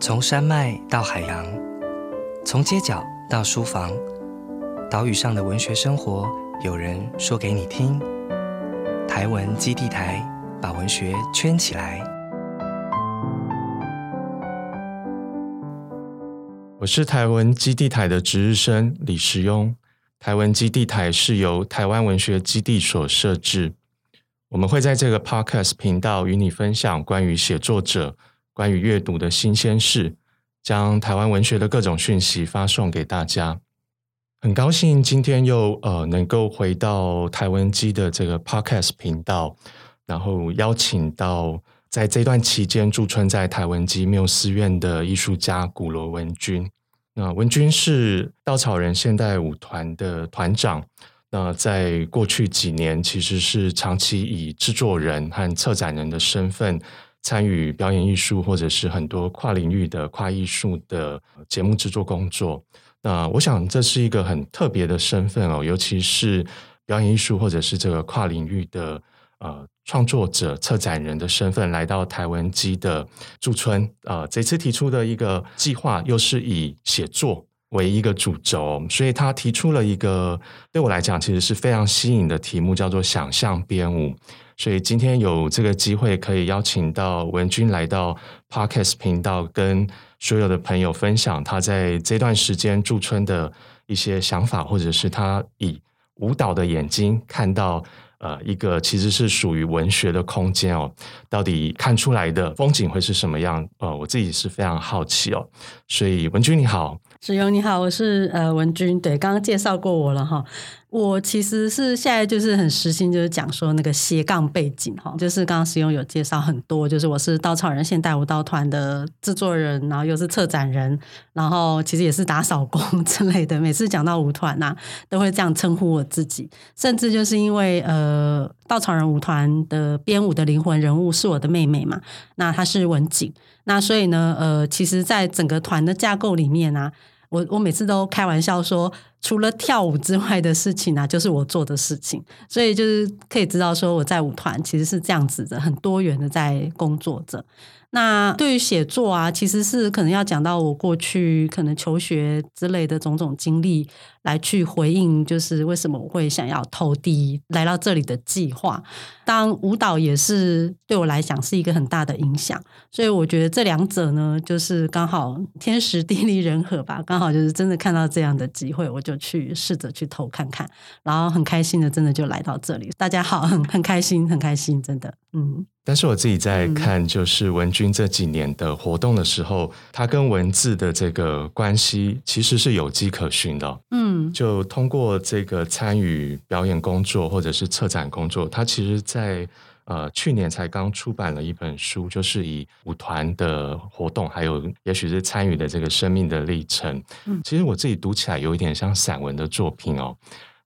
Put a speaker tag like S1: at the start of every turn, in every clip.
S1: 从山脉到海洋，从街角到书房，岛屿上的文学生活，有人说给你听。台文基地台把文学圈起来。
S2: 我是台文基地台的值日生李时庸。台文基地台是由台湾文学基地所设置。我们会在这个 Podcast 频道与你分享关于写作者。关于阅读的新鲜事，将台湾文学的各种讯息发送给大家。很高兴今天又呃能够回到台湾机的这个 Podcast 频道，然后邀请到在这段期间驻村在台湾机缪斯院的艺术家古罗文君。那文君是稻草人现代舞团的团长。那在过去几年，其实是长期以制作人和策展人的身份。参与表演艺术或者是很多跨领域的跨艺术的节目制作工作，那我想这是一个很特别的身份哦，尤其是表演艺术或者是这个跨领域的呃创作者、策展人的身份来到台湾基的驻村呃，这次提出的一个计划又是以写作为一个主轴，所以他提出了一个对我来讲其实是非常吸引的题目，叫做想象编舞。所以今天有这个机会，可以邀请到文君来到 Podcast 频道，跟所有的朋友分享他在这段时间驻村的一些想法，或者是他以舞蹈的眼睛看到呃一个其实是属于文学的空间哦，到底看出来的风景会是什么样？呃，我自己是非常好奇哦。所以文君你好，
S3: 子勇你好，我是呃文君，对，刚刚介绍过我了哈。我其实是现在就是很实心，就是讲说那个斜杠背景哈，就是刚刚使用有介绍很多，就是我是稻草人现代舞蹈团的制作人，然后又是策展人，然后其实也是打扫工 之类的。每次讲到舞团呐，都会这样称呼我自己，甚至就是因为呃，稻草人舞团的编舞的灵魂人物是我的妹妹嘛，那她是文景，那所以呢，呃，其实在整个团的架构里面呢。我我每次都开玩笑说，除了跳舞之外的事情啊，就是我做的事情，所以就是可以知道说我在舞团其实是这样子的，很多元的在工作着。那对于写作啊，其实是可能要讲到我过去可能求学之类的种种经历。来去回应，就是为什么我会想要投递来到这里的计划。当舞蹈也是对我来讲是一个很大的影响，所以我觉得这两者呢，就是刚好天时地利人和吧。刚好就是真的看到这样的机会，我就去试着去投看看，然后很开心的，真的就来到这里。大家好，很很开心，很开心，真的，嗯。
S2: 但是我自己在看，就是文君这几年的活动的时候，他跟文字的这个关系其实是有迹可循的，嗯。就通过这个参与表演工作或者是策展工作，他其实，在呃去年才刚出版了一本书，就是以舞团的活动，还有也许是参与的这个生命的历程。嗯，其实我自己读起来有一点像散文的作品哦。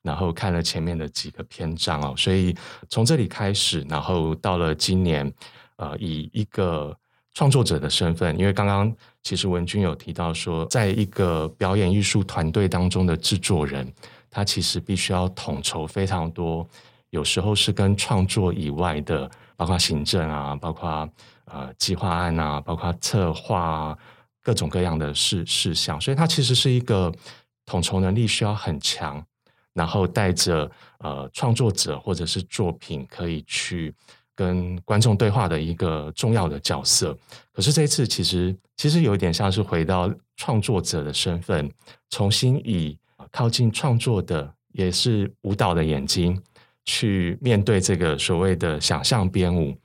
S2: 然后看了前面的几个篇章哦，所以从这里开始，然后到了今年，呃，以一个。创作者的身份，因为刚刚其实文君有提到说，在一个表演艺术团队当中的制作人，他其实必须要统筹非常多，有时候是跟创作以外的，包括行政啊，包括呃计划案啊，包括策划啊各种各样的事事项，所以他其实是一个统筹能力需要很强，然后带着呃创作者或者是作品可以去。跟观众对话的一个重要的角色，可是这一次其实其实有点像是回到创作者的身份，重新以靠近创作的也是舞蹈的眼睛去面对这个所谓的想象编舞，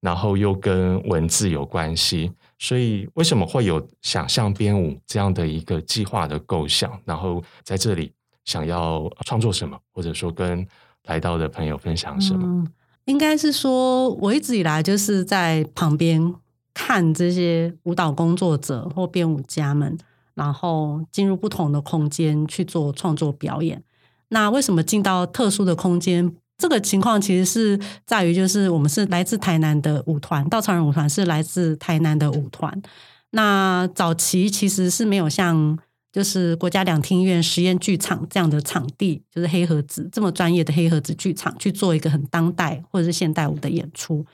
S2: 然后又跟文字有关系，所以为什么会有想象编舞这样的一个计划的构想？然后在这里想要创作什么，或者说跟来到的朋友分享什么？
S3: 应该是说，我一直以来就是在旁边看这些舞蹈工作者或编舞家们，然后进入不同的空间去做创作表演。那为什么进到特殊的空间？这个情况其实是在于，就是我们是来自台南的舞团，稻草人舞团是来自台南的舞团。那早期其实是没有像就是国家两厅院实验剧场这样的场地，就是黑盒子这么专业的黑盒子剧场去做一个很当代或者是现代舞的演出。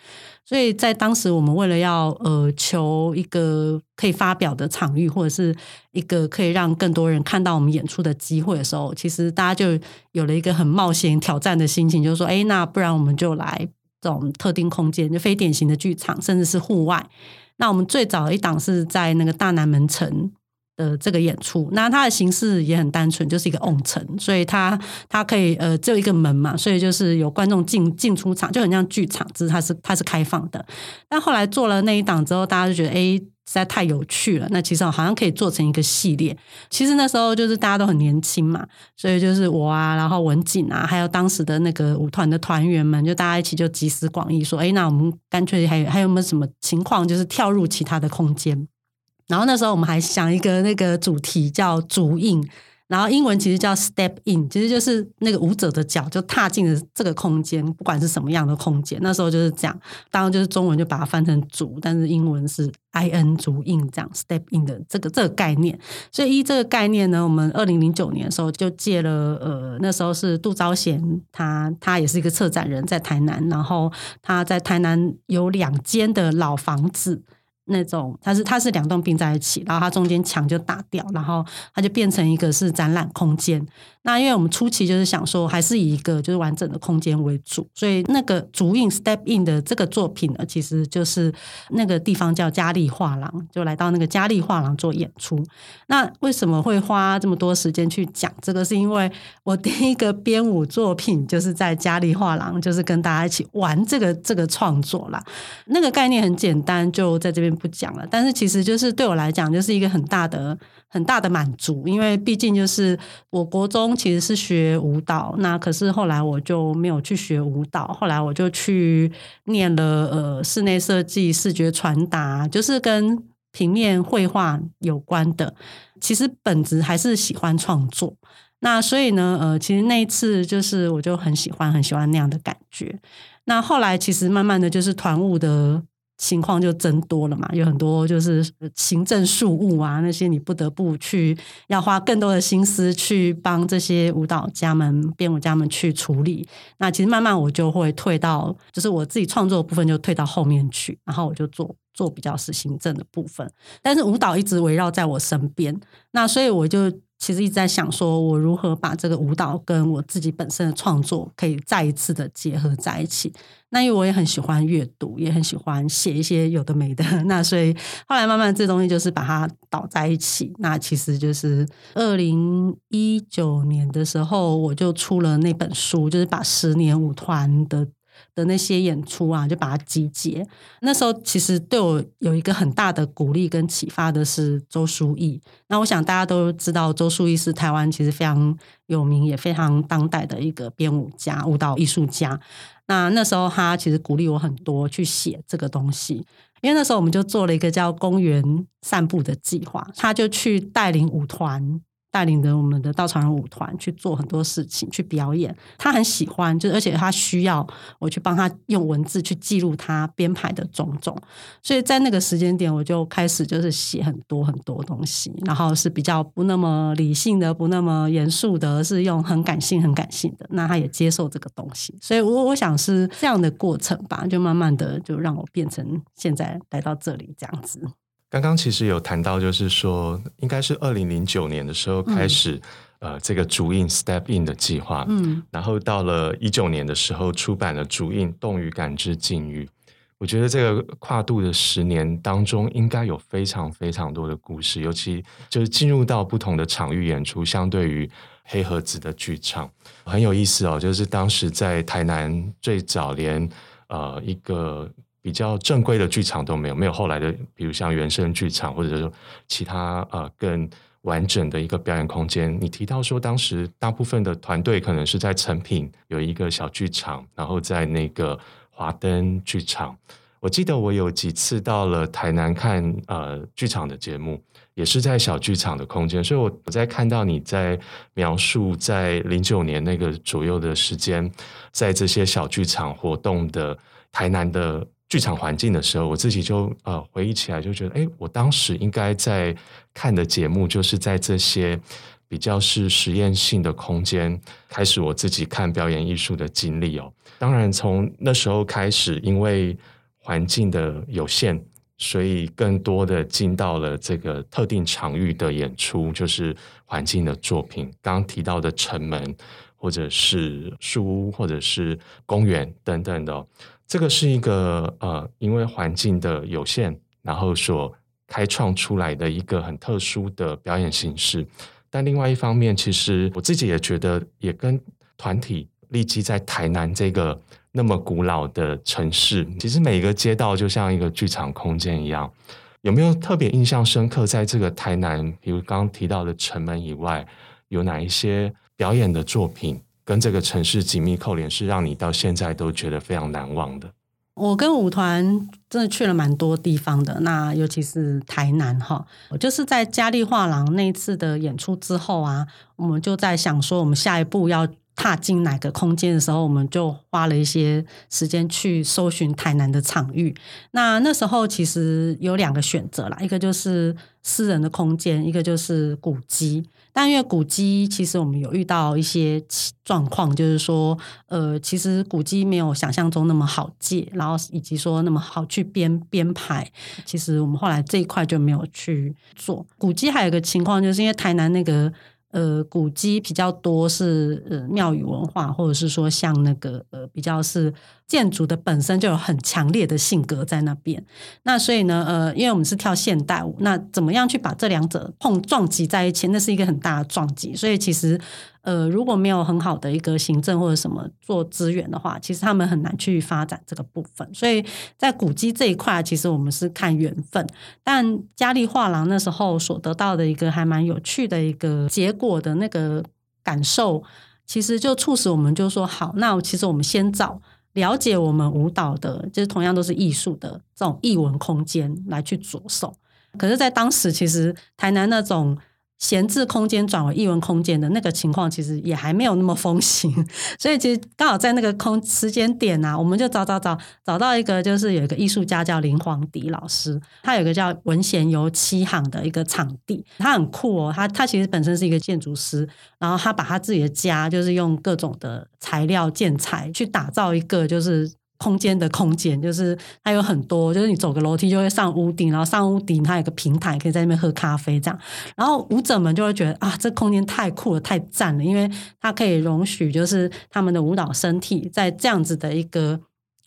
S3: 所以在当时，我们为了要呃求一个可以发表的场域，或者是一个可以让更多人看到我们演出的机会的时候，其实大家就有了一个很冒险挑战的心情，就是说，哎，那不然我们就来这种特定空间，就非典型的剧场，甚至是户外。那我们最早一档是在那个大南门城。呃这个演出，那它的形式也很单纯，就是一个瓮城，所以它它可以呃只有一个门嘛，所以就是有观众进进出场，就很像剧场，只是它是它是开放的。但后来做了那一档之后，大家就觉得哎实在太有趣了，那其实好像可以做成一个系列。其实那时候就是大家都很年轻嘛，所以就是我啊，然后文景啊，还有当时的那个舞团的团员们，就大家一起就集思广益，说哎，那我们干脆还有还有没有什么情况，就是跳入其他的空间。然后那时候我们还想一个那个主题叫“足印”，然后英文其实叫 “step in”，其实就是那个舞者的脚就踏进了这个空间，不管是什么样的空间。那时候就是这样，当然就是中文就把它翻成“足”，但是英文是 “i n” 足印这样 “step in” 的这个这个概念。所以依这个概念呢，我们二零零九年的时候就借了呃，那时候是杜昭贤，他他也是一个策展人，在台南，然后他在台南有两间的老房子。那种它是它是两栋并在一起，然后它中间墙就打掉，然后它就变成一个是展览空间。那因为我们初期就是想说，还是以一个就是完整的空间为主，所以那个竹印 Step In 的这个作品呢，其实就是那个地方叫嘉利画廊，就来到那个嘉利画廊做演出。那为什么会花这么多时间去讲这个？是因为我第一个编舞作品就是在嘉利画廊，就是跟大家一起玩这个这个创作啦。那个概念很简单，就在这边不讲了。但是其实就是对我来讲，就是一个很大的。很大的满足，因为毕竟就是我国中其实是学舞蹈，那可是后来我就没有去学舞蹈，后来我就去念了呃室内设计、视觉传达，就是跟平面绘画有关的。其实本质还是喜欢创作，那所以呢，呃，其实那一次就是我就很喜欢很喜欢那样的感觉。那后来其实慢慢的就是团务的。情况就增多了嘛，有很多就是行政事务啊，那些你不得不去要花更多的心思去帮这些舞蹈家们、编舞家们去处理。那其实慢慢我就会退到，就是我自己创作的部分就退到后面去，然后我就做做比较是行政的部分。但是舞蹈一直围绕在我身边，那所以我就。其实一直在想，说我如何把这个舞蹈跟我自己本身的创作可以再一次的结合在一起。那因为我也很喜欢阅读，也很喜欢写一些有的没的。那所以后来慢慢这东西就是把它倒在一起。那其实就是二零一九年的时候，我就出了那本书，就是把十年舞团的。的那些演出啊，就把它集结。那时候其实对我有一个很大的鼓励跟启发的是周书义。那我想大家都知道，周书义是台湾其实非常有名也非常当代的一个编舞家、舞蹈艺术家。那那时候他其实鼓励我很多去写这个东西，因为那时候我们就做了一个叫“公园散步”的计划，他就去带领舞团。带领着我们的稻草人舞团去做很多事情，去表演。他很喜欢，就而且他需要我去帮他用文字去记录他编排的种种。所以在那个时间点，我就开始就是写很多很多东西，然后是比较不那么理性的，不那么严肃的，是用很感性、很感性的。那他也接受这个东西，所以我我想是这样的过程吧，就慢慢的就让我变成现在来到这里这样子。
S2: 刚刚其实有谈到，就是说，应该是二零零九年的时候开始，呃，这个主印 Step In 的计划，嗯，然后到了一九年的时候出版了主印动与感知境遇。我觉得这个跨度的十年当中，应该有非常非常多的故事，尤其就是进入到不同的场域演出，相对于黑盒子的剧场很有意思哦。就是当时在台南最早连呃一个。比较正规的剧场都没有，没有后来的，比如像原声剧场，或者说其他呃更完整的一个表演空间。你提到说，当时大部分的团队可能是在成品有一个小剧场，然后在那个华灯剧场。我记得我有几次到了台南看呃剧场的节目，也是在小剧场的空间。所以我我在看到你在描述在零九年那个左右的时间，在这些小剧场活动的台南的。剧场环境的时候，我自己就呃回忆起来，就觉得，哎，我当时应该在看的节目，就是在这些比较是实验性的空间开始我自己看表演艺术的经历哦。当然，从那时候开始，因为环境的有限，所以更多的进到了这个特定场域的演出，就是环境的作品。刚刚提到的城门，或者是树屋，或者是公园等等的。这个是一个呃，因为环境的有限，然后所开创出来的一个很特殊的表演形式。但另外一方面，其实我自己也觉得，也跟团体立基在台南这个那么古老的城市，其实每个街道就像一个剧场空间一样。有没有特别印象深刻？在这个台南，比如刚刚提到的城门以外，有哪一些表演的作品？跟这个城市紧密扣连，是让你到现在都觉得非常难忘的。
S3: 我跟舞团真的去了蛮多地方的，那尤其是台南哈，我就是在嘉利画廊那一次的演出之后啊，我们就在想说，我们下一步要踏进哪个空间的时候，我们就花了一些时间去搜寻台南的场域。那那时候其实有两个选择啦，一个就是私人的空间，一个就是古迹。但因为古迹，其实我们有遇到一些状况，就是说，呃，其实古迹没有想象中那么好借，然后以及说那么好去编编排。其实我们后来这一块就没有去做古迹。还有一个情况，就是因为台南那个。呃，古迹比较多是呃庙宇文化，或者是说像那个呃比较是建筑的本身就有很强烈的性格在那边。那所以呢，呃，因为我们是跳现代舞，那怎么样去把这两者碰撞击在一起，那是一个很大的撞击。所以其实。呃，如果没有很好的一个行政或者什么做资源的话，其实他们很难去发展这个部分。所以在古迹这一块，其实我们是看缘分。但嘉利画廊那时候所得到的一个还蛮有趣的一个结果的那个感受，其实就促使我们就说好，那其实我们先找了解我们舞蹈的，就是同样都是艺术的这种艺文空间来去着手。可是，在当时，其实台南那种。闲置空间转为艺文空间的那个情况，其实也还没有那么风行，所以其实刚好在那个空时间点啊，我们就找找找找到一个，就是有一个艺术家叫林煌迪老师，他有个叫文贤游七行的一个场地，他很酷哦，他他其实本身是一个建筑师，然后他把他自己的家就是用各种的材料建材去打造一个就是。空间的空间就是它有很多，就是你走个楼梯就会上屋顶，然后上屋顶它有个平台，可以在那边喝咖啡这样。然后舞者们就会觉得啊，这空间太酷了，太赞了，因为它可以容许就是他们的舞蹈身体在这样子的一个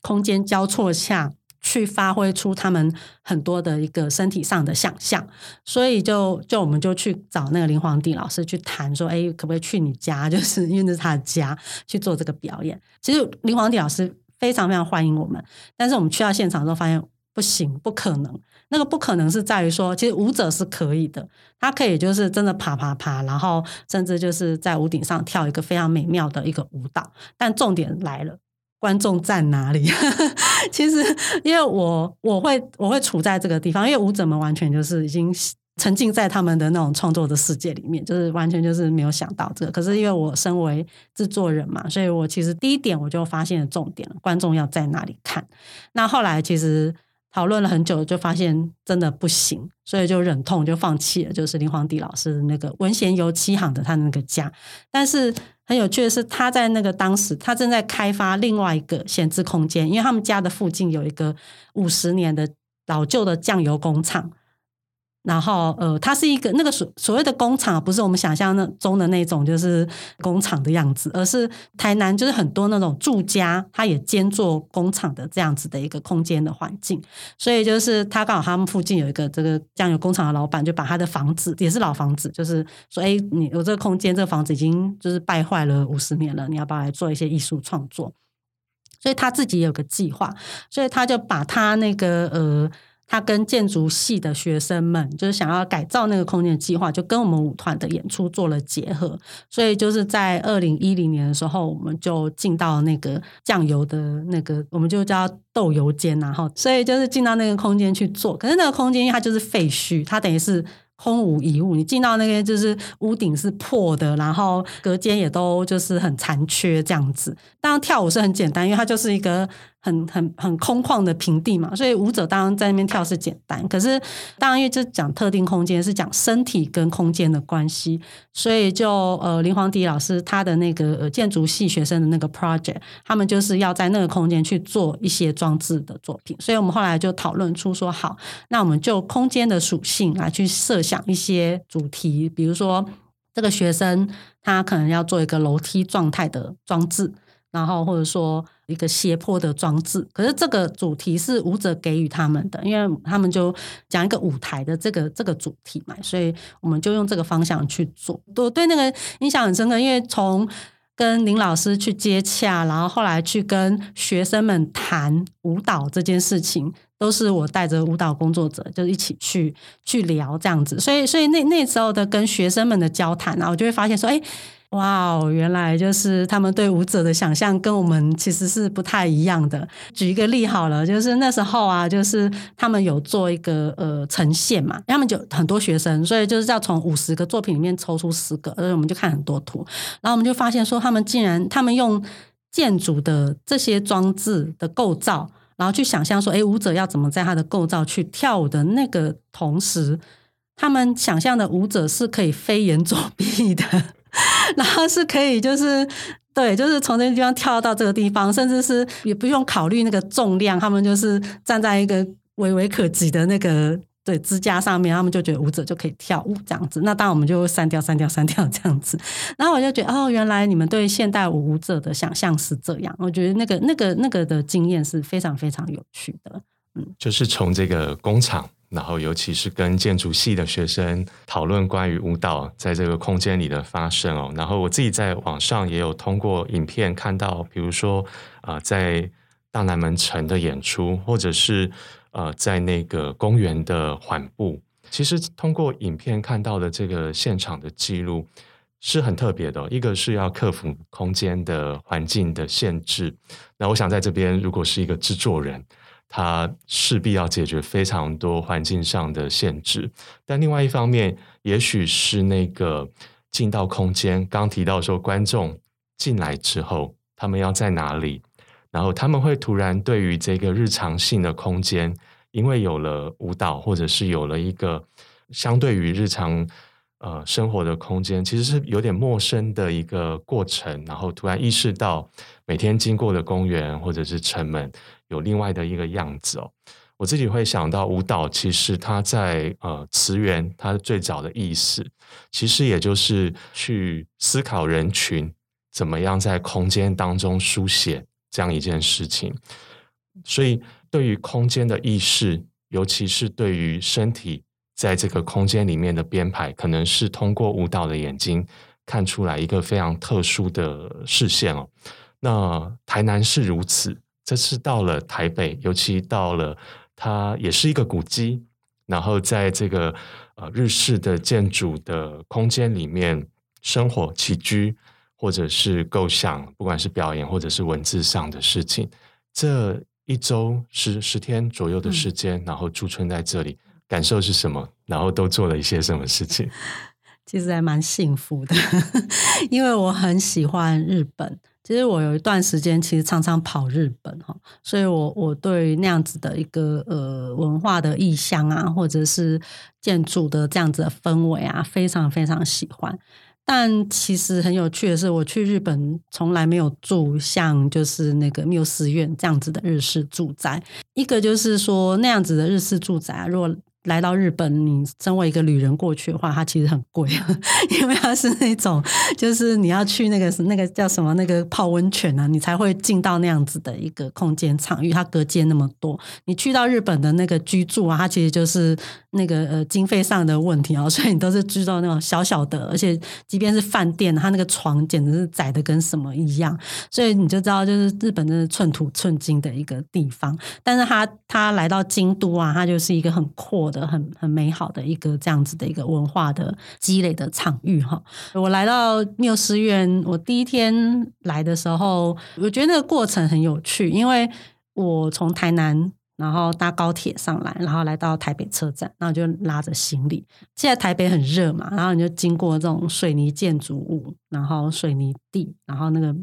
S3: 空间交错下去发挥出他们很多的一个身体上的想象。所以就就我们就去找那个林皇帝老师去谈说，哎，可不可以去你家？就是因为那是他的家去做这个表演。其实林皇帝老师。非常非常欢迎我们，但是我们去到现场之后发现不行，不可能。那个不可能是在于说，其实舞者是可以的，他可以就是真的爬爬爬，然后甚至就是在屋顶上跳一个非常美妙的一个舞蹈。但重点来了，观众在哪里？其实因为我我会我会处在这个地方，因为舞者们完全就是已经。沉浸在他们的那种创作的世界里面，就是完全就是没有想到这个。可是因为我身为制作人嘛，所以我其实第一点我就发现了重点了：观众要在哪里看。那后来其实讨论了很久，就发现真的不行，所以就忍痛就放弃了。就是林皇帝老师的那个文贤游七行的他那个家。但是很有趣的是，他在那个当时他正在开发另外一个闲置空间，因为他们家的附近有一个五十年的老旧的酱油工厂。然后，呃，它是一个那个所所谓的工厂，不是我们想象那中的那种就是工厂的样子，而是台南就是很多那种住家，它也兼做工厂的这样子的一个空间的环境。所以就是他刚好他们附近有一个这个酱油工厂的老板，就把他的房子也是老房子，就是说，哎，你有这个空间，这个房子已经就是败坏了五十年了，你要不要来做一些艺术创作？所以他自己有个计划，所以他就把他那个呃。他跟建筑系的学生们，就是想要改造那个空间的计划，就跟我们舞团的演出做了结合。所以就是在二零一零年的时候，我们就进到那个酱油的那个，我们就叫豆油间，然后所以就是进到那个空间去做。可是那个空间因为它就是废墟，它等于是。空无一物，你进到那个就是屋顶是破的，然后隔间也都就是很残缺这样子。当然跳舞是很简单，因为它就是一个很很很空旷的平地嘛，所以舞者当然在那边跳是简单。可是当然因为这讲特定空间是讲身体跟空间的关系，所以就呃林皇迪老师他的那个呃建筑系学生的那个 project，他们就是要在那个空间去做一些装置的作品。所以我们后来就讨论出说，好，那我们就空间的属性来去设想一些主题，比如说这个学生他可能要做一个楼梯状态的装置。然后或者说一个斜坡的装置，可是这个主题是舞者给予他们的，因为他们就讲一个舞台的这个这个主题嘛，所以我们就用这个方向去做。我对那个印象很深刻，因为从跟林老师去接洽，然后后来去跟学生们谈舞蹈这件事情，都是我带着舞蹈工作者就一起去去聊这样子，所以所以那那时候的跟学生们的交谈啊，我就会发现说，哎。哇哦，原来就是他们对舞者的想象跟我们其实是不太一样的。举一个例好了，就是那时候啊，就是他们有做一个呃呈现嘛，他们就很多学生，所以就是要从五十个作品里面抽出十个，所以我们就看很多图，然后我们就发现说，他们竟然他们用建筑的这些装置的构造，然后去想象说，哎，舞者要怎么在他的构造去跳舞的那个同时，他们想象的舞者是可以飞檐走壁的。然后是可以，就是对，就是从这个地方跳到这个地方，甚至是也不用考虑那个重量，他们就是站在一个微微可及的那个对支架上面，他们就觉得舞者就可以跳舞这样子。那当然我们就删掉、删掉、删掉这样子。然后我就觉得，哦，原来你们对现代舞舞者的想象是这样。我觉得那个、那个、那个的经验是非常非常有趣的。
S2: 嗯，就是从这个工厂。然后，尤其是跟建筑系的学生讨论关于舞蹈在这个空间里的发生哦。然后我自己在网上也有通过影片看到，比如说啊，在大南门城的演出，或者是呃，在那个公园的缓步。其实通过影片看到的这个现场的记录是很特别的。一个是要克服空间的环境的限制。那我想在这边，如果是一个制作人。它势必要解决非常多环境上的限制，但另外一方面，也许是那个进到空间，刚提到说观众进来之后，他们要在哪里，然后他们会突然对于这个日常性的空间，因为有了舞蹈，或者是有了一个相对于日常呃生活的空间，其实是有点陌生的一个过程，然后突然意识到每天经过的公园或者是城门。有另外的一个样子哦，我自己会想到舞蹈，其实它在呃词源，它最早的意思，其实也就是去思考人群怎么样在空间当中书写这样一件事情。所以，对于空间的意识，尤其是对于身体在这个空间里面的编排，可能是通过舞蹈的眼睛看出来一个非常特殊的视线哦。那台南是如此。这次到了台北，尤其到了它也是一个古迹，然后在这个呃日式的建筑的空间里面生活起居，或者是构想，不管是表演或者是文字上的事情，这一周十十天左右的时间，然后驻村在这里，感受是什么？然后都做了一些什么事情？
S3: 其实还蛮幸福的，因为我很喜欢日本。其实我有一段时间，其实常常跑日本哈，所以我我对那样子的一个呃文化的意象啊，或者是建筑的这样子的氛围啊，非常非常喜欢。但其实很有趣的是，我去日本从来没有住像就是那个缪斯院这样子的日式住宅。一个就是说那样子的日式住宅，如果来到日本，你身为一个旅人过去的话，它其实很贵，因为它是那种，就是你要去那个那个叫什么那个泡温泉啊，你才会进到那样子的一个空间场域，它隔间那么多。你去到日本的那个居住啊，它其实就是那个呃经费上的问题啊，所以你都是住到那种小小的，而且即便是饭店，它那个床简直是窄的跟什么一样，所以你就知道，就是日本的寸土寸金的一个地方。但是它它来到京都啊，它就是一个很阔。的很很美好的一个这样子的一个文化的积累的场域哈，我来到缪斯院，我第一天来的时候，我觉得那个过程很有趣，因为我从台南然后搭高铁上来，然后来到台北车站，然后就拉着行李。现在台北很热嘛，然后你就经过这种水泥建筑物，然后水泥地，然后那个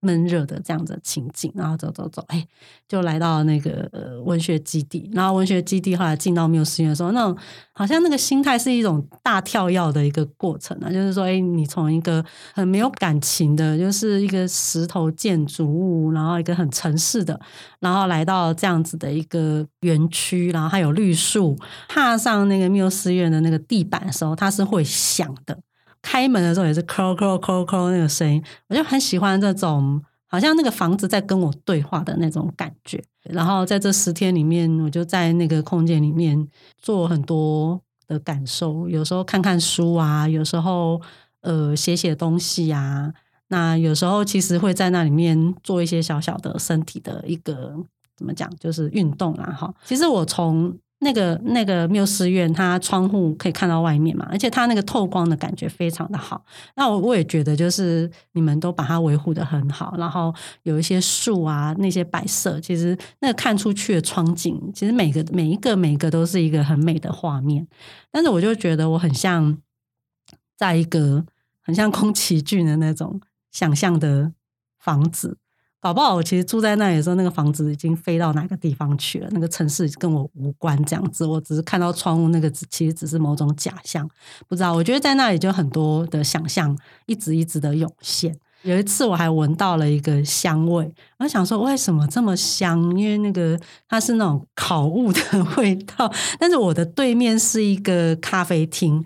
S3: 闷热的这样子的情景，然后走走走，哎，就来到那个呃文学基地，然后文学基地后来进到缪斯院的时候，那种好像那个心态是一种大跳跃的一个过程啊，就是说，哎，你从一个很没有感情的，就是一个石头建筑物，然后一个很城市的，然后来到这样子的一个园区，然后还有绿树，踏上那个缪斯院的那个地板的时候，它是会响的。开门的时候也是扣扣扣扣那个声音，我就很喜欢这种，好像那个房子在跟我对话的那种感觉。然后在这十天里面，我就在那个空间里面做很多的感受，有时候看看书啊，有时候呃写写东西啊，那有时候其实会在那里面做一些小小的身体的一个怎么讲，就是运动啊。哈，其实我从那个那个缪斯院，它窗户可以看到外面嘛，而且它那个透光的感觉非常的好。那我我也觉得，就是你们都把它维护的很好，然后有一些树啊，那些摆设，其实那个看出去的窗景，其实每个每一个每一个都是一个很美的画面。但是我就觉得我很像在一个很像宫崎骏的那种想象的房子。搞不好我其实住在那里的时候，那个房子已经飞到哪个地方去了，那个城市跟我无关，这样子，我只是看到窗户那个，其实只是某种假象，不知道。我觉得在那里就很多的想象，一直一直的涌现。有一次我还闻到了一个香味，我想说为什么这么香？因为那个它是那种烤物的 味道，但是我的对面是一个咖啡厅，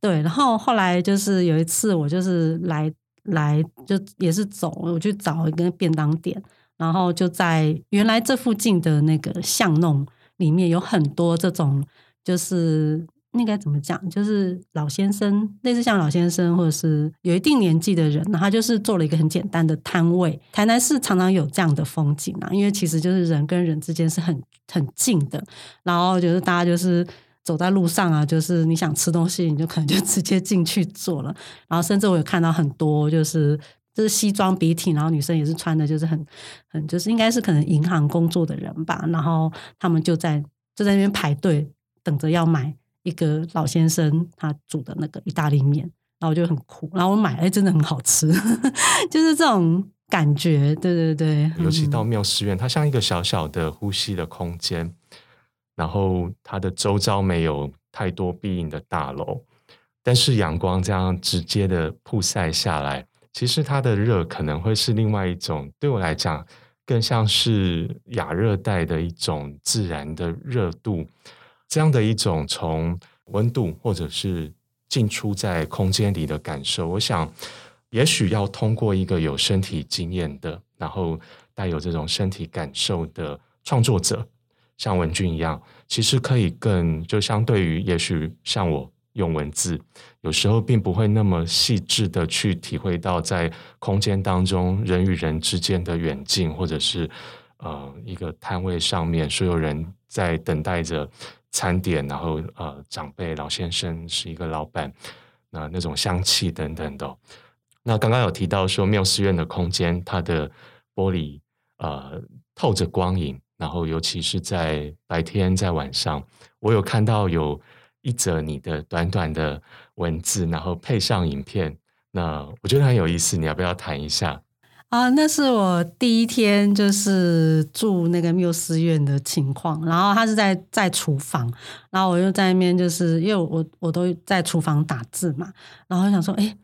S3: 对。然后后来就是有一次我就是来。来就也是走，我去找一个便当店，然后就在原来这附近的那个巷弄里面有很多这种，就是那该怎么讲，就是老先生，类似像老先生或者是有一定年纪的人，他就是做了一个很简单的摊位。台南市常常有这样的风景啊，因为其实就是人跟人之间是很很近的，然后就是大家就是。走在路上啊，就是你想吃东西，你就可能就直接进去做了。然后甚至我有看到很多，就是就是西装笔挺，然后女生也是穿的，就是很很就是应该是可能银行工作的人吧。然后他们就在就在那边排队，等着要买一个老先生他煮的那个意大利面。然后我就很酷，然后我买，哎，真的很好吃，就是这种感觉。对对对，
S2: 尤其到妙思院，它像一个小小的呼吸的空间。然后它的周遭没有太多庇荫的大楼，但是阳光这样直接的曝晒下来，其实它的热可能会是另外一种，对我来讲更像是亚热带的一种自然的热度，这样的一种从温度或者是进出在空间里的感受，我想也许要通过一个有身体经验的，然后带有这种身体感受的创作者。像文俊一样，其实可以更就相对于，也许像我用文字，有时候并不会那么细致的去体会到在空间当中人与人之间的远近，或者是呃一个摊位上面所有人在等待着餐点，然后呃长辈老先生是一个老板，那那种香气等等的。那刚刚有提到说缪寺院的空间，它的玻璃呃透着光影。然后，尤其是在白天，在晚上，我有看到有一则你的短短的文字，然后配上影片，那我觉得很有意思。你要不要谈一下？
S3: 啊，那是我第一天就是住那个缪斯院的情况。然后他是在在厨房，然后我就在那边，就是因为我我都在厨房打字嘛，然后想说，哎。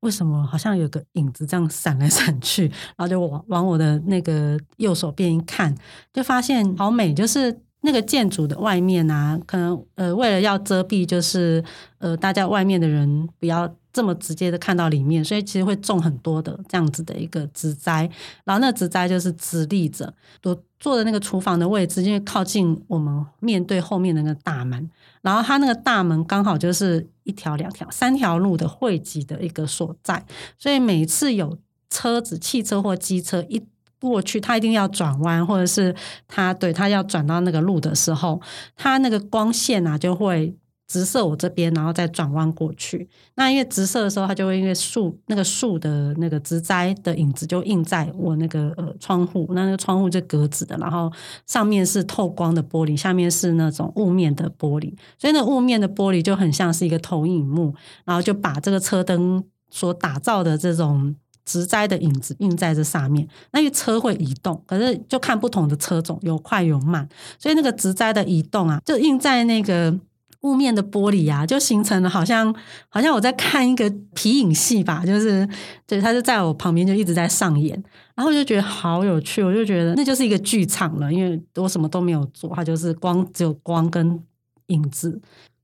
S3: 为什么好像有个影子这样闪来闪去？然后就往往我的那个右手边一看，就发现好美，就是那个建筑的外面啊，可能呃为了要遮蔽，就是呃大家外面的人不要。这么直接的看到里面，所以其实会种很多的这样子的一个植栽，然后那植栽就是直立着。我坐的那个厨房的位置，因为靠近我们面对后面的那个大门，然后它那个大门刚好就是一条、两条、三条路的汇集的一个所在，所以每次有车子、汽车或机车一过去，它一定要转弯，或者是它对它要转到那个路的时候，它那个光线啊就会。直射我这边，然后再转弯过去。那因为直射的时候，它就会因为树那个树的那个植栽的影子就映在我那个呃窗户，那那个窗户就格子的，然后上面是透光的玻璃，下面是那种雾面的玻璃，所以那雾面的玻璃就很像是一个投影幕，然后就把这个车灯所打造的这种。植栽的影子印在这上面。那因为车会移动，可是就看不同的车种，有快有慢，所以那个植栽的移动啊，就印在那个雾面的玻璃啊，就形成了好像好像我在看一个皮影戏吧，就是对，它就在我旁边就一直在上演，然后我就觉得好有趣，我就觉得那就是一个剧场了，因为我什么都没有做，它就是光只有光跟影子。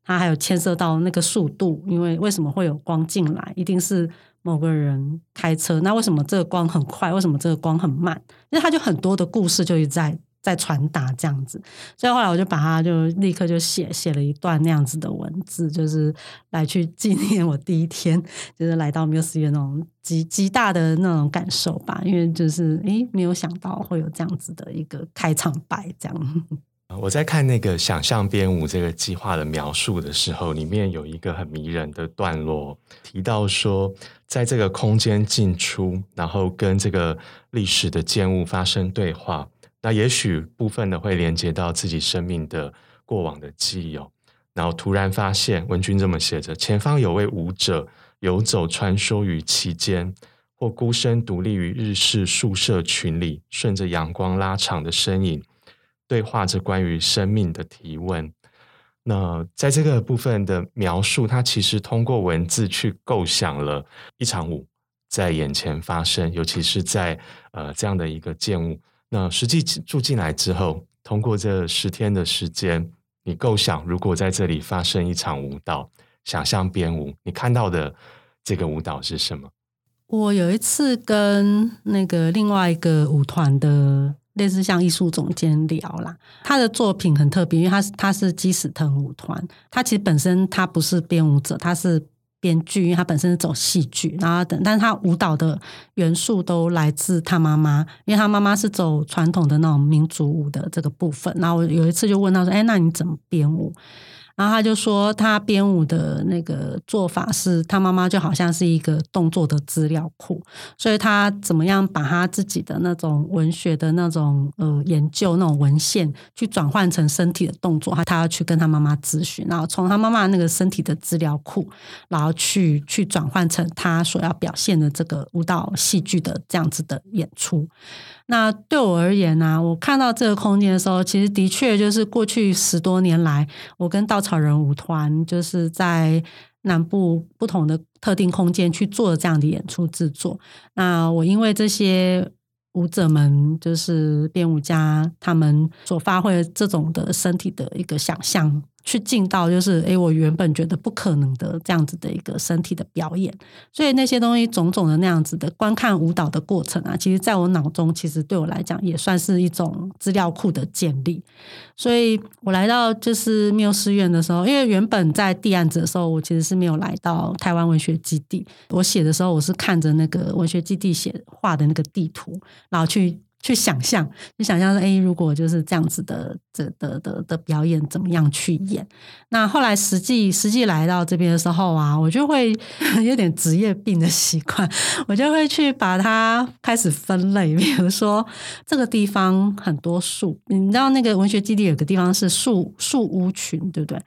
S3: 它还有牵涉到那个速度，因为为什么会有光进来？一定是某个人开车。那为什么这个光很快？为什么这个光很慢？因为它就很多的故事就一直在在传达这样子。所以后来我就把它就立刻就写写了一段那样子的文字，就是来去纪念我第一天 就是来到缪斯院那种极极大的那种感受吧。因为就是诶，没有想到会有这样子的一个开场白这样。
S2: 我在看那个想象编舞这个计划的描述的时候，里面有一个很迷人的段落，提到说，在这个空间进出，然后跟这个历史的建物发生对话，那也许部分的会连接到自己生命的过往的记忆哦。然后突然发现，文君这么写着：前方有位舞者游走穿梭于其间，或孤身独立于日式宿舍群里，顺着阳光拉长的身影。对话着关于生命的提问。那在这个部分的描述，它其实通过文字去构想了一场舞在眼前发生，尤其是在呃这样的一个建物。那实际住进来之后，通过这十天的时间，你构想如果在这里发生一场舞蹈，想象编舞，你看到的这个舞蹈是什么？
S3: 我有一次跟那个另外一个舞团的。类似像艺术总监聊啦，他的作品很特别，因为他是他是基斯腾舞团，他其实本身他不是编舞者，他是编剧，因为他本身是走戏剧，然后等，但是他舞蹈的元素都来自他妈妈，因为他妈妈是走传统的那种民族舞的这个部分，然后有一次就问他说：“哎，那你怎么编舞？”然后他就说，他编舞的那个做法是他妈妈就好像是一个动作的资料库，所以他怎么样把他自己的那种文学的那种呃研究那种文献去转换成身体的动作，他他要去跟他妈妈咨询，然后从他妈妈那个身体的资料库，然后去去转换成他所要表现的这个舞蹈戏剧的这样子的演出。那对我而言呢，我看到这个空间的时候，其实的确就是过去十多年来，我跟稻草人舞团就是在南部不同的特定空间去做这样的演出制作。那我因为这些舞者们，就是编舞家，他们所发挥的这种的身体的一个想象。去进到就是诶，我原本觉得不可能的这样子的一个身体的表演，所以那些东西种种的那样子的观看舞蹈的过程啊，其实在我脑中，其实对我来讲也算是一种资料库的建立。所以我来到就是缪斯院的时候，因为原本在地案子的时候，我其实是没有来到台湾文学基地。我写的时候，我是看着那个文学基地写画的那个地图，然后去。去想象，去想象说，哎，如果就是这样子的，这的的的表演，怎么样去演？那后来实际实际来到这边的时候啊，我就会 有点职业病的习惯，我就会去把它开始分类。比如说，这个地方很多树，你知道那个文学基地有个地方是树树屋群，对不对？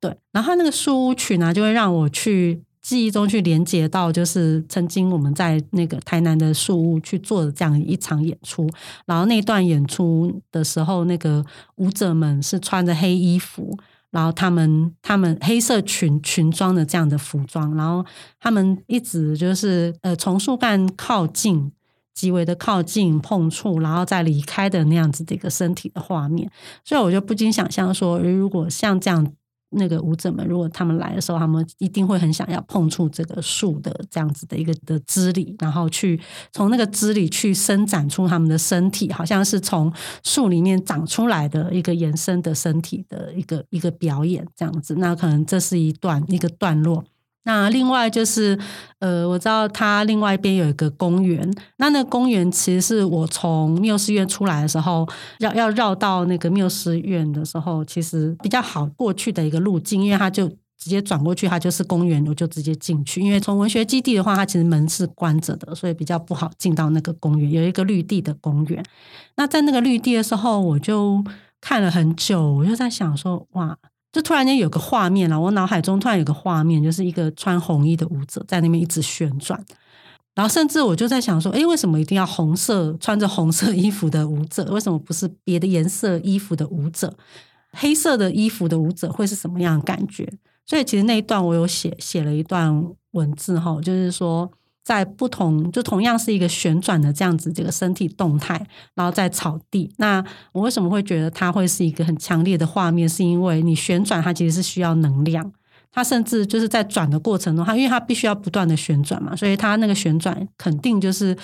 S3: 对，然后那个树屋群呢，就会让我去。记忆中去连接到，就是曾经我们在那个台南的树屋去做的这样一场演出，然后那段演出的时候，那个舞者们是穿着黑衣服，然后他们他们黑色裙裙装的这样的服装，然后他们一直就是呃从树干靠近，极为的靠近碰触，然后再离开的那样子的一个身体的画面，所以我就不禁想象说，如果像这样。那个舞者们，如果他们来的时候，他们一定会很想要碰触这个树的这样子的一个的枝理，然后去从那个枝理去伸展出他们的身体，好像是从树里面长出来的一个延伸的身体的一个一个表演这样子。那可能这是一段一个段落。那另外就是，呃，我知道它另外一边有一个公园。那那个公园其实是我从缪斯院出来的时候，要要绕到那个缪斯院的时候，其实比较好过去的一个路径，因为它就直接转过去，它就是公园，我就直接进去。因为从文学基地的话，它其实门是关着的，所以比较不好进到那个公园。有一个绿地的公园。那在那个绿地的时候，我就看了很久，我就在想说，哇。就突然间有个画面了，我脑海中突然有个画面，就是一个穿红衣的舞者在那边一直旋转，然后甚至我就在想说，哎，为什么一定要红色穿着红色衣服的舞者？为什么不是别的颜色衣服的舞者？黑色的衣服的舞者会是什么样的感觉？所以其实那一段我有写写了一段文字哈，就是说在不同就同样是一个旋转的这样子这个身体动态，然后在草地。那我为什么会觉得它会是一个很强烈的画面？是因为你旋转它其实是需要能量。他甚至就是在转的过程中，他因为他必须要不断的旋转嘛，所以他那个旋转肯定就是，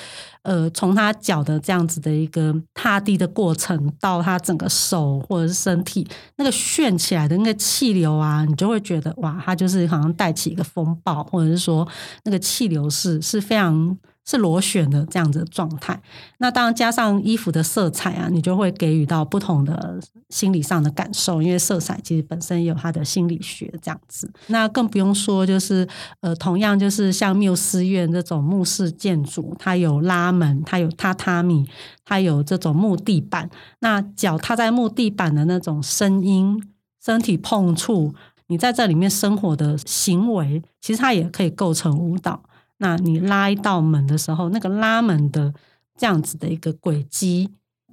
S3: 呃，从他脚的这样子的一个踏地的过程，到他整个手或者是身体那个旋起来的那个气流啊，你就会觉得哇，他就是好像带起一个风暴，或者是说那个气流是是非常。是螺旋的这样子的状态，那当然加上衣服的色彩啊，你就会给予到不同的心理上的感受，因为色彩其实本身也有它的心理学这样子。那更不用说，就是呃，同样就是像缪斯院这种木式建筑，它有拉门，它有榻榻米，它有这种木地板，那脚踏在木地板的那种声音，身体碰触，你在这里面生活的行为，其实它也可以构成舞蹈。那你拉一道门的时候，那个拉门的这样子的一个轨迹，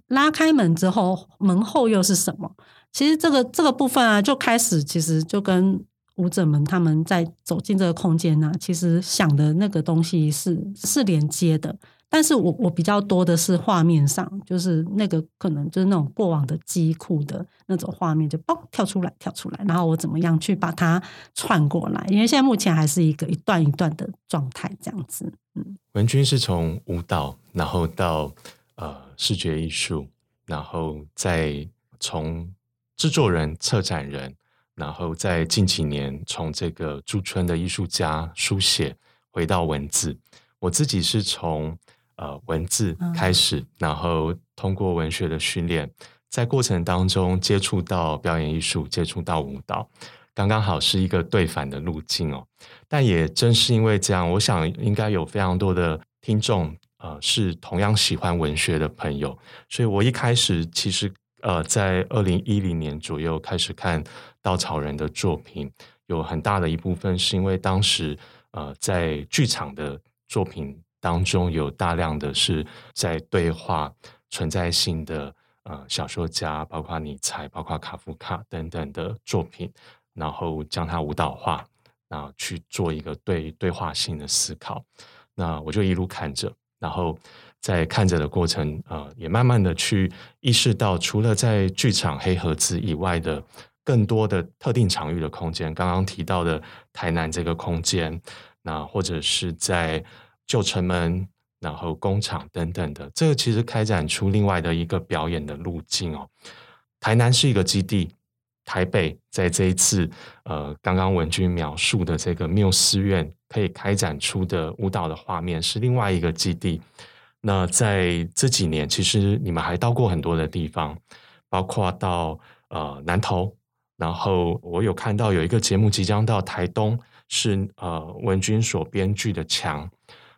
S3: 拉开门之后，门后又是什么？其实这个这个部分啊，就开始其实就跟舞者们他们在走进这个空间呢，其实想的那个东西是是连接的。但是我我比较多的是画面上，就是那个可能就是那种过往的机库的那种画面，就嘣跳出来跳出来，然后我怎么样去把它串过来？因为现在目前还是一个一段一段的状态这样子。
S2: 嗯，文君是从舞蹈，然后到呃视觉艺术，然后再从制作人、策展人，然后在近几年从这个驻村的艺术家书写回到文字。我自己是从。呃，文字开始，然后通过文学的训练，在过程当中接触到表演艺术，接触到舞蹈，刚刚好是一个对反的路径哦。但也正是因为这样，我想应该有非常多的听众，呃，是同样喜欢文学的朋友。所以我一开始其实，呃，在二零一零年左右开始看稻草人的作品，有很大的一部分是因为当时，呃，在剧场的作品。当中有大量的是在对话存在性的呃小说家，包括尼采、包括卡夫卡等等的作品，然后将它舞蹈化，然后去做一个对对话性的思考。那我就一路看着，然后在看着的过程，呃，也慢慢的去意识到，除了在剧场黑盒子以外的更多的特定场域的空间，刚刚提到的台南这个空间，那或者是在。旧城门，然后工厂等等的，这个其实开展出另外的一个表演的路径哦。台南是一个基地，台北在这一次呃，刚刚文君描述的这个缪斯院可以开展出的舞蹈的画面是另外一个基地。那在这几年，其实你们还到过很多的地方，包括到呃南投，然后我有看到有一个节目即将到台东，是呃文君所编剧的墙。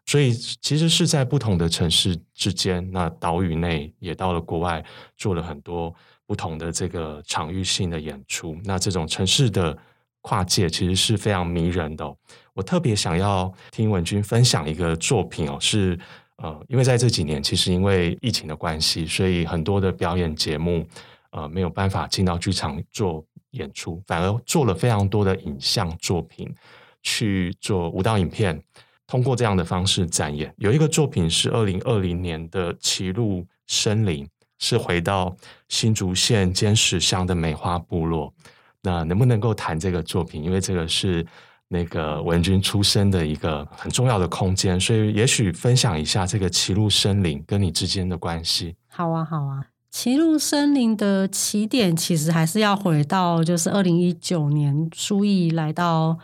S2: 所以其实是在不同的城市之间，那岛屿内也到了国外，做了很多不同的这个场域性的演出。那这种城市的跨界其实是非常迷人的。我特别想要听文君分享一个作品哦，是呃，因为在这几年其实因为疫情的关系，所以很多的表演节目呃没有办法进到剧场做演出，反而做了非常多的影像作品去做舞蹈影片。通过这样的方式展演，有一个作品是二零二零年的《歧路森林》，是回到新竹县尖石乡的梅花部落。那能不能够谈这个作品？因为这个是那个文君出生的一个很重要的空间，所以也许分享一下这个歧路森林跟你之间的关系。
S3: 好啊，好啊。歧路森林的起点其实还是要回到，就是二零一九年苏毅来到。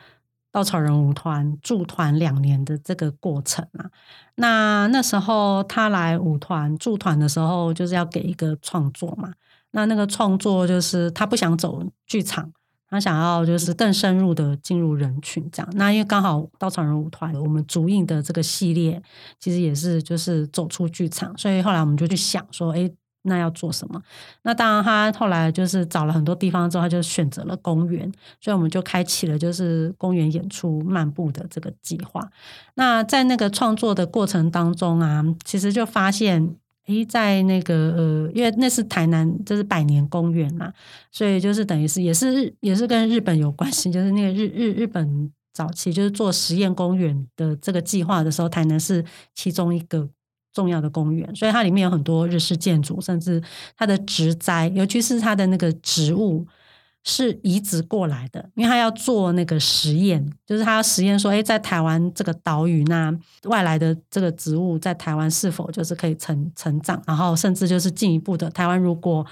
S3: 稻草人舞团驻团两年的这个过程啊，那那时候他来舞团驻团的时候，就是要给一个创作嘛。那那个创作就是他不想走剧场，他想要就是更深入的进入人群这样。那因为刚好稻草人舞团我们主映的这个系列，其实也是就是走出剧场，所以后来我们就去想说，哎。那要做什么？那当然，他后来就是找了很多地方之后，他就选择了公园，所以我们就开启了就是公园演出漫步的这个计划。那在那个创作的过程当中啊，其实就发现。诶，在那个呃，因为那是台南，这是百年公园嘛，所以就是等于是也是也是跟日本有关系，就是那个日日日本早期就是做实验公园的这个计划的时候，台南是其中一个重要的公园，所以它里面有很多日式建筑，甚至它的植栽，尤其是它的那个植物。是移植过来的，因为他要做那个实验，就是他要实验说，哎，在台湾这个岛屿，那外来的这个植物在台湾是否就是可以成成长，然后甚至就是进一步的，台湾如果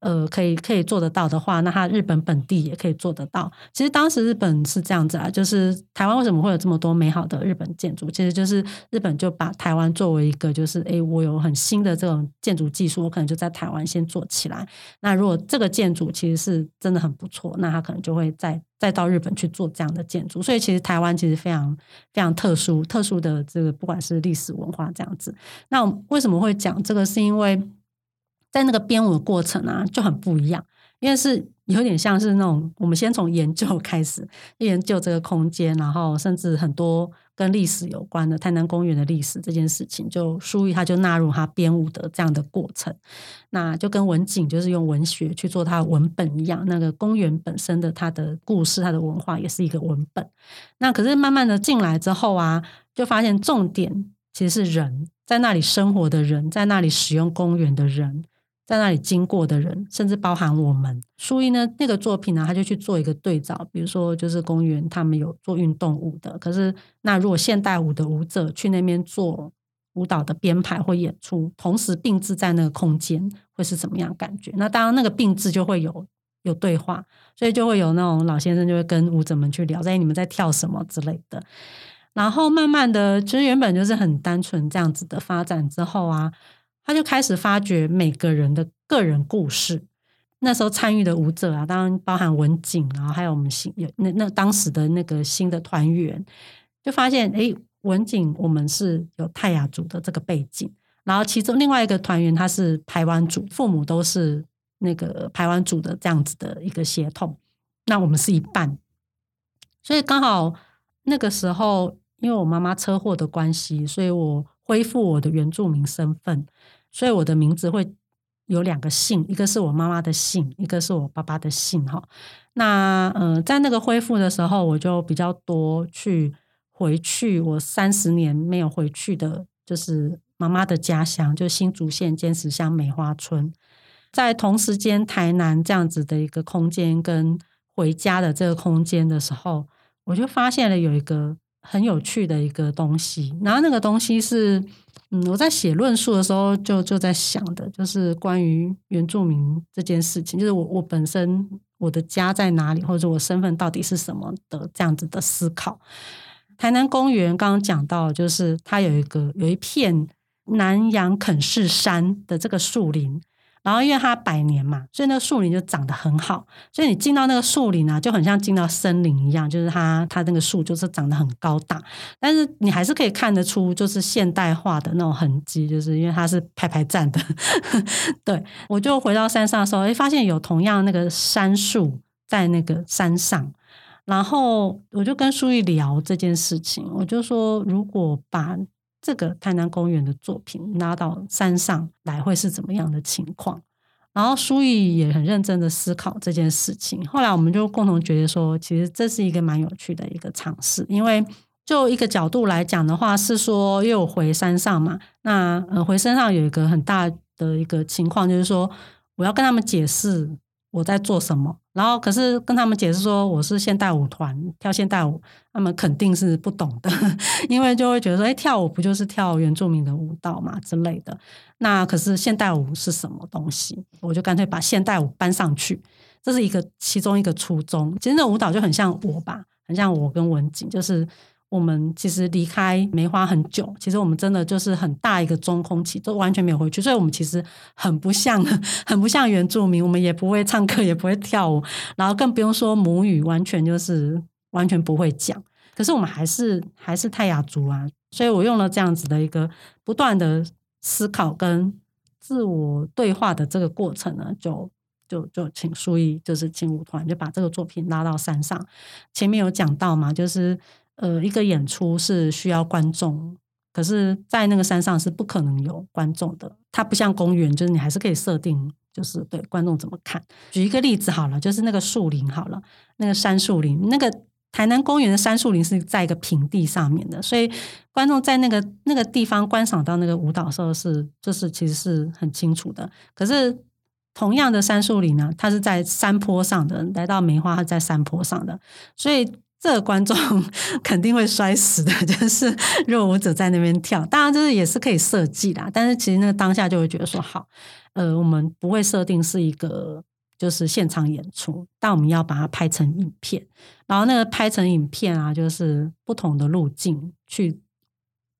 S3: 呃可以可以做得到的话，那他日本本地也可以做得到。其实当时日本是这样子啊，就是台湾为什么会有这么多美好的日本建筑？其实就是日本就把台湾作为一个，就是哎，我有很新的这种建筑技术，我可能就在台湾先做起来。那如果这个建筑其实是真的很。不错，那他可能就会再再到日本去做这样的建筑，所以其实台湾其实非常非常特殊，特殊的这个不管是历史文化这样子。那为什么会讲这个？是因为在那个编舞的过程啊，就很不一样，因为是有点像是那种我们先从研究开始 研究这个空间，然后甚至很多。跟历史有关的台南公园的历史这件事情，就苏玉他就纳入他编舞的这样的过程，那就跟文景就是用文学去做他的文本一样，那个公园本身的它的故事、它的文化也是一个文本。那可是慢慢的进来之后啊，就发现重点其实是人在那里生活的人，在那里使用公园的人。在那里经过的人，甚至包含我们。苏一呢，那个作品呢，他就去做一个对照，比如说，就是公园他们有做运动舞的，可是那如果现代舞的舞者去那边做舞蹈的编排或演出，同时并置在那个空间，会是什么样感觉？那当然，那个并置就会有有对话，所以就会有那种老先生就会跟舞者们去聊，在你们在跳什么之类的。然后慢慢的，其实原本就是很单纯这样子的发展之后啊。他就开始发掘每个人的个人故事。那时候参与的舞者啊，当然包含文景，然后还有我们新有那那当时的那个新的团员，就发现哎，文景我们是有泰雅族的这个背景，然后其中另外一个团员他是排湾族，父母都是那个排湾族的这样子的一个血统，那我们是一半，所以刚好那个时候，因为我妈妈车祸的关系，所以我。恢复我的原住民身份，所以我的名字会有两个姓，一个是我妈妈的姓，一个是我爸爸的姓。哈，那呃，在那个恢复的时候，我就比较多去回去我三十年没有回去的，就是妈妈的家乡，就新竹县尖石乡梅花村。在同时间，台南这样子的一个空间跟回家的这个空间的时候，我就发现了有一个。很有趣的一个东西，然后那个东西是，嗯，我在写论述的时候就就在想的，就是关于原住民这件事情，就是我我本身我的家在哪里，或者我身份到底是什么的这样子的思考。台南公园刚刚讲到，就是它有一个有一片南洋垦氏山的这个树林。然后因为它百年嘛，所以那个树林就长得很好，所以你进到那个树林啊，就很像进到森林一样，就是它它那个树就是长得很高大，但是你还是可以看得出就是现代化的那种痕迹，就是因为它是排排站的。对，我就回到山上的时候，哎，发现有同样那个杉树在那个山上，然后我就跟书玉聊这件事情，我就说如果把。这个台南公园的作品拉到山上来会是怎么样的情况？然后苏毅也很认真的思考这件事情。后来我们就共同觉得说，其实这是一个蛮有趣的一个尝试。因为就一个角度来讲的话，是说因为我回山上嘛，那呃回山上有一个很大的一个情况，就是说我要跟他们解释我在做什么。然后，可是跟他们解释说我是现代舞团跳现代舞，他们肯定是不懂的，因为就会觉得说，哎，跳舞不就是跳原住民的舞蹈嘛之类的。那可是现代舞是什么东西？我就干脆把现代舞搬上去，这是一个其中一个初衷。其实那舞蹈就很像我吧，很像我跟文景，就是。我们其实离开梅花很久，其实我们真的就是很大一个中空期，都完全没有回去，所以我们其实很不像，很不像原住民，我们也不会唱歌，也不会跳舞，然后更不用说母语，完全就是完全不会讲。可是我们还是还是泰雅族啊，所以我用了这样子的一个不断的思考跟自我对话的这个过程呢，就就就请书艺，就是请舞团就把这个作品拉到山上。前面有讲到嘛，就是呃，一个演出是需要观众，可是，在那个山上是不可能有观众的。它不像公园，就是你还是可以设定，就是对观众怎么看。举一个例子好了，就是那个树林好了，那个山树林，那个。台南公园的杉树林是在一个平地上面的，所以观众在那个那个地方观赏到那个舞蹈时候，是就是其实是很清楚的。可是同样的杉树林呢，它是在山坡上的，来到梅花它在山坡上的，所以这个观众肯定会摔死的。就是如果舞者在那边跳，当然就是也是可以设计啦，但是其实那个当下就会觉得说好，呃，我们不会设定是一个。就是现场演出，但我们要把它拍成影片，然后那个拍成影片啊，就是不同的路径去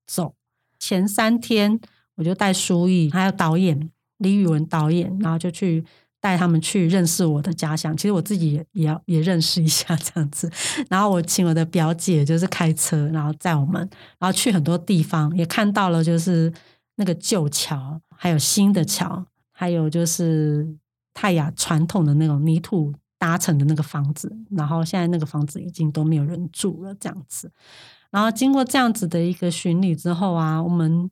S3: 走。前三天我就带书艺，还有导演李宇文导演，然后就去带他们去认识我的家乡。其实我自己也也要也认识一下这样子。然后我请我的表姐就是开车，然后载我们，然后去很多地方，也看到了就是那个旧桥，还有新的桥，还有就是。泰雅传统的那种泥土搭成的那个房子，然后现在那个房子已经都没有人住了，这样子。然后经过这样子的一个巡礼之后啊，我们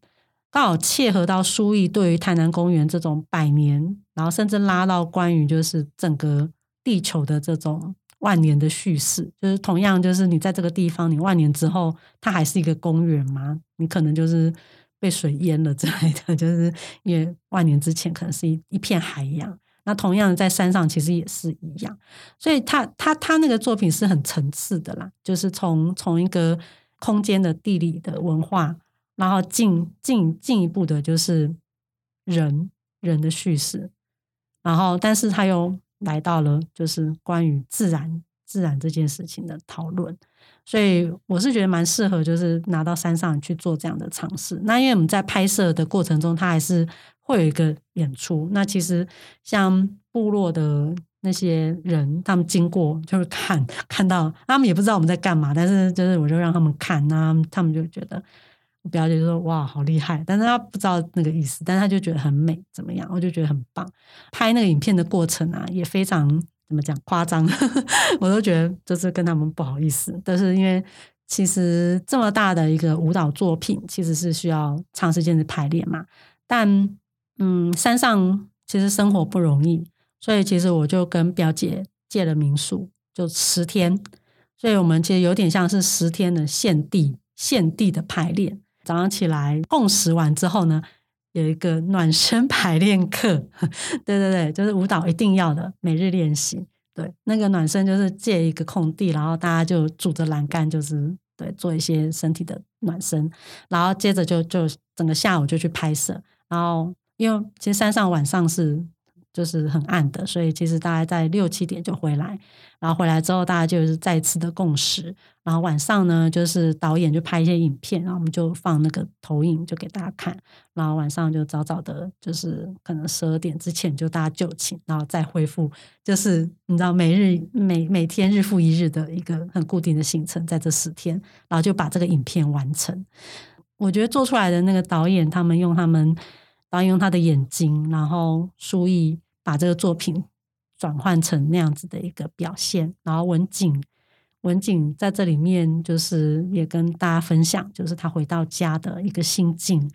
S3: 刚好切合到书艺对于台南公园这种百年，然后甚至拉到关于就是整个地球的这种万年的叙事，就是同样就是你在这个地方，你万年之后它还是一个公园吗？你可能就是被水淹了之类的，就是因为万年之前可能是一一片海洋。那同样在山上其实也是一样，所以他他他那个作品是很层次的啦，就是从从一个空间的地理的文化，然后进进进一步的就是人人的叙事，然后但是他又来到了就是关于自然自然这件事情的讨论，所以我是觉得蛮适合就是拿到山上去做这样的尝试。那因为我们在拍摄的过程中，他还是。会有一个演出，那其实像部落的那些人，他们经过就是看 看到，他们也不知道我们在干嘛，但是就是我就让他们看啊，他们就觉得我表姐就说哇好厉害，但是她不知道那个意思，但是她就觉得很美，怎么样？我就觉得很棒。拍那个影片的过程啊，也非常怎么讲夸张，我都觉得就是跟他们不好意思，但是因为其实这么大的一个舞蹈作品，其实是需要长时间的排练嘛，但。嗯，山上其实生活不容易，所以其实我就跟表姐借了民宿，就十天。所以我们其实有点像是十天的现地现地的排练。早上起来共食完之后呢，有一个暖身排练课。对对对，就是舞蹈一定要的每日练习。对，那个暖身就是借一个空地，然后大家就拄着栏杆，就是对做一些身体的暖身，然后接着就就整个下午就去拍摄，然后。因为其实山上晚上是就是很暗的，所以其实大概在六七点就回来，然后回来之后大家就是再次的共识，然后晚上呢就是导演就拍一些影片，然后我们就放那个投影就给大家看，然后晚上就早早的，就是可能十二点之前就大家就寝，然后再恢复，就是你知道每日每每天日复一日的一个很固定的行程，在这十天，然后就把这个影片完成。我觉得做出来的那个导演他们用他们。导演用他的眼睛，然后书意把这个作品转换成那样子的一个表现。然后文景，文景在这里面就是也跟大家分享，就是他回到家的一个心境。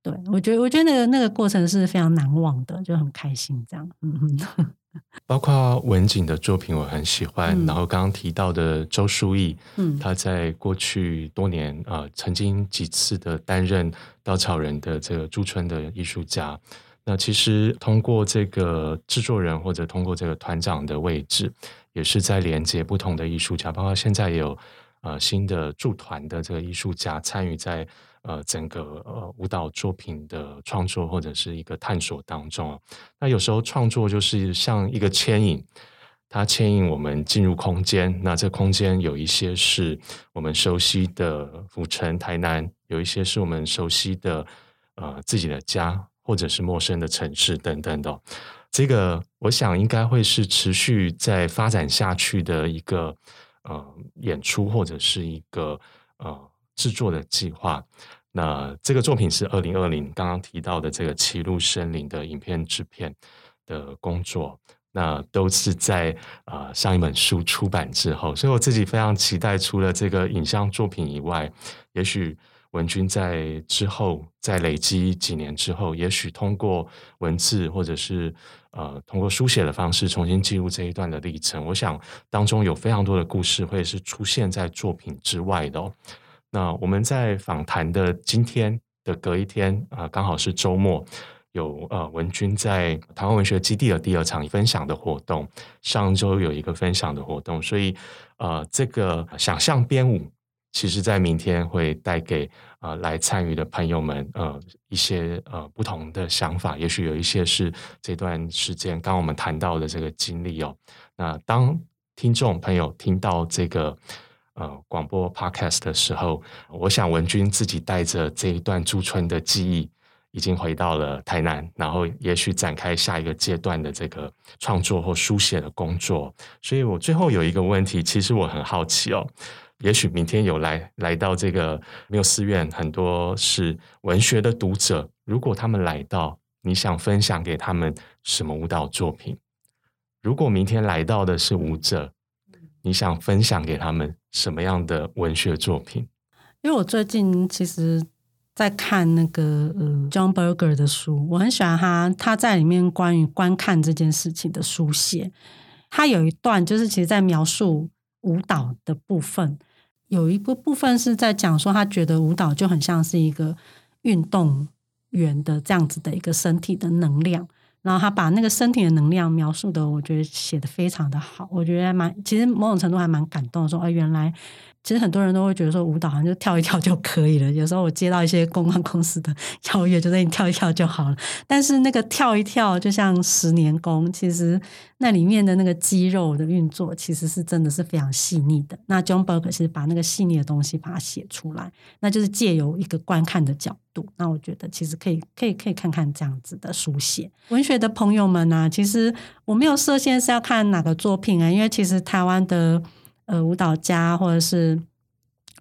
S3: 对我觉得，我觉得那个那个过程是非常难忘的，就很开心这样。嗯哼。
S2: 包括文景的作品，我很喜欢。然后刚刚提到的周书义，嗯，他在过去多年啊，曾经几次的担任稻草人的这个驻村的艺术家。那其实通过这个制作人或者通过这个团长的位置，也是在连接不同的艺术家。包括现在也有呃新的驻团的这个艺术家参与在。呃，整个呃舞蹈作品的创作或者是一个探索当中，那有时候创作就是像一个牵引，它牵引我们进入空间。那这空间有一些是我们熟悉的府城、台南，有一些是我们熟悉的呃自己的家，或者是陌生的城市等等的。这个我想应该会是持续在发展下去的一个呃演出或者是一个呃制作的计划。那这个作品是二零二零刚刚提到的这个《歧路森林》的影片制片的工作，那都是在呃上一本书出版之后，所以我自己非常期待，除了这个影像作品以外，也许文君在之后在累积几年之后，也许通过文字或者是呃通过书写的方式重新记录这一段的历程，我想当中有非常多的故事会是出现在作品之外的哦。那我们在访谈的今天的隔一天啊，刚好是周末，有呃文君在台湾文学基地的第二场分享的活动，上周有一个分享的活动，所以呃这个想象编舞，其实在明天会带给呃来参与的朋友们呃一些呃不同的想法，也许有一些是这段时间刚我们谈到的这个经历哦。那当听众朋友听到这个。呃，广播 podcast 的时候，我想文君自己带着这一段驻村的记忆，已经回到了台南，然后也许展开下一个阶段的这个创作或书写的工作。所以我最后有一个问题，其实我很好奇哦，也许明天有来来到这个缪寺院，很多是文学的读者，如果他们来到，你想分享给他们什么舞蹈作品？如果明天来到的是舞者？你想分享给他们什么样的文学作品？
S3: 因为我最近其实在看那个呃 John Berger 的书，我很喜欢他他在里面关于观看这件事情的书写。他有一段就是其实在描述舞蹈的部分，有一个部分是在讲说他觉得舞蹈就很像是一个运动员的这样子的一个身体的能量。然后他把那个身体的能量描述的，我觉得写的非常的好，我觉得蛮，其实某种程度还蛮感动，说，哎，原来。其实很多人都会觉得说舞蹈好像就跳一跳就可以了。有时候我接到一些公关公司的邀约，就说你跳一跳就好了。但是那个跳一跳就像十年功，其实那里面的那个肌肉的运作，其实是真的是非常细腻的。那 John Burke 是把那个细腻的东西把它写出来，那就是借由一个观看的角度。那我觉得其实可以可以可以看看这样子的书写文学的朋友们呢，其实我没有设限是要看哪个作品啊，因为其实台湾的。呃，舞蹈家或者是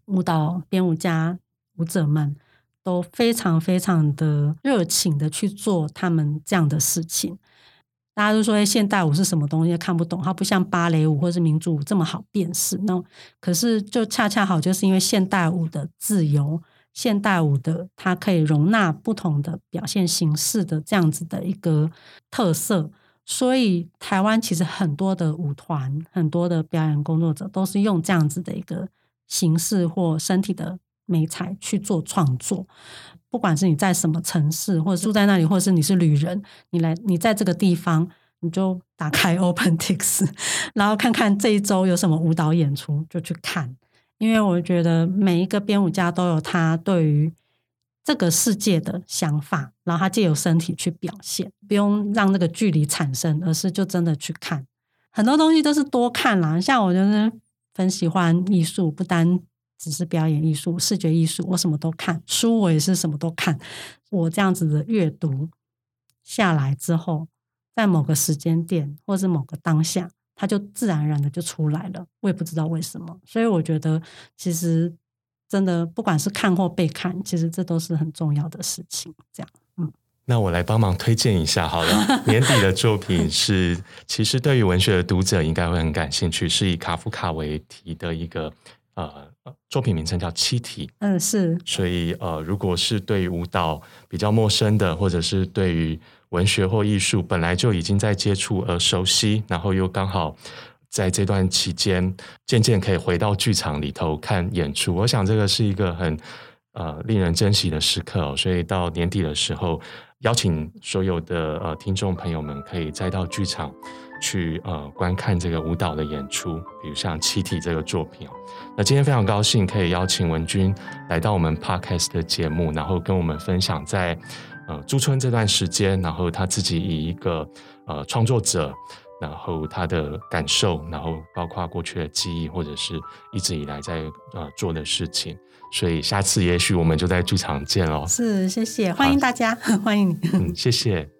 S3: 舞蹈编舞家、舞者们都非常非常的热情的去做他们这样的事情。大家都说现代舞是什么东西，看不懂，它不像芭蕾舞或是民族舞这么好辨识。那可是就恰恰好，就是因为现代舞的自由，现代舞的它可以容纳不同的表现形式的这样子的一个特色。所以，台湾其实很多的舞团、很多的表演工作者都是用这样子的一个形式或身体的美彩去做创作。不管是你在什么城市，或者住在那里，或者是你是旅人，你来你在这个地方，你就打开 OpenTix，然后看看这一周有什么舞蹈演出，就去看。因为我觉得每一个编舞家都有他对于。这个世界的想法，然后他借由身体去表现，不用让那个距离产生，而是就真的去看很多东西都是多看啦。像我就是很喜欢艺术，不单只是表演艺术、视觉艺术，我什么都看。书我也是什么都看。我这样子的阅读下来之后，在某个时间点或是某个当下，它就自然而然的就出来了。我也不知道为什么，所以我觉得其实。真的，不管是看或被看，其实这都是很重要的事情。这样，嗯，
S2: 那我来帮忙推荐一下好了。年底的作品是，其实对于文学的读者应该会很感兴趣，是以卡夫卡为题的一个呃作品，名称叫《七体》。
S3: 嗯，是。
S2: 所以呃，如果是对于舞蹈比较陌生的，或者是对于文学或艺术本来就已经在接触而熟悉，然后又刚好。在这段期间，渐渐可以回到剧场里头看演出。我想这个是一个很呃令人珍惜的时刻。哦所以到年底的时候，邀请所有的呃听众朋友们，可以再到剧场去呃观看这个舞蹈的演出，比如像《七体》这个作品。那今天非常高兴可以邀请文君来到我们 Podcast 的节目，然后跟我们分享在呃驻村这段时间，然后他自己以一个呃创作者。然后他的感受，然后包括过去的记忆，或者是一直以来在呃做的事情，所以下次也许我们就在剧场见喽。
S3: 是，谢谢，欢迎大家，欢迎你。
S2: 嗯，谢谢。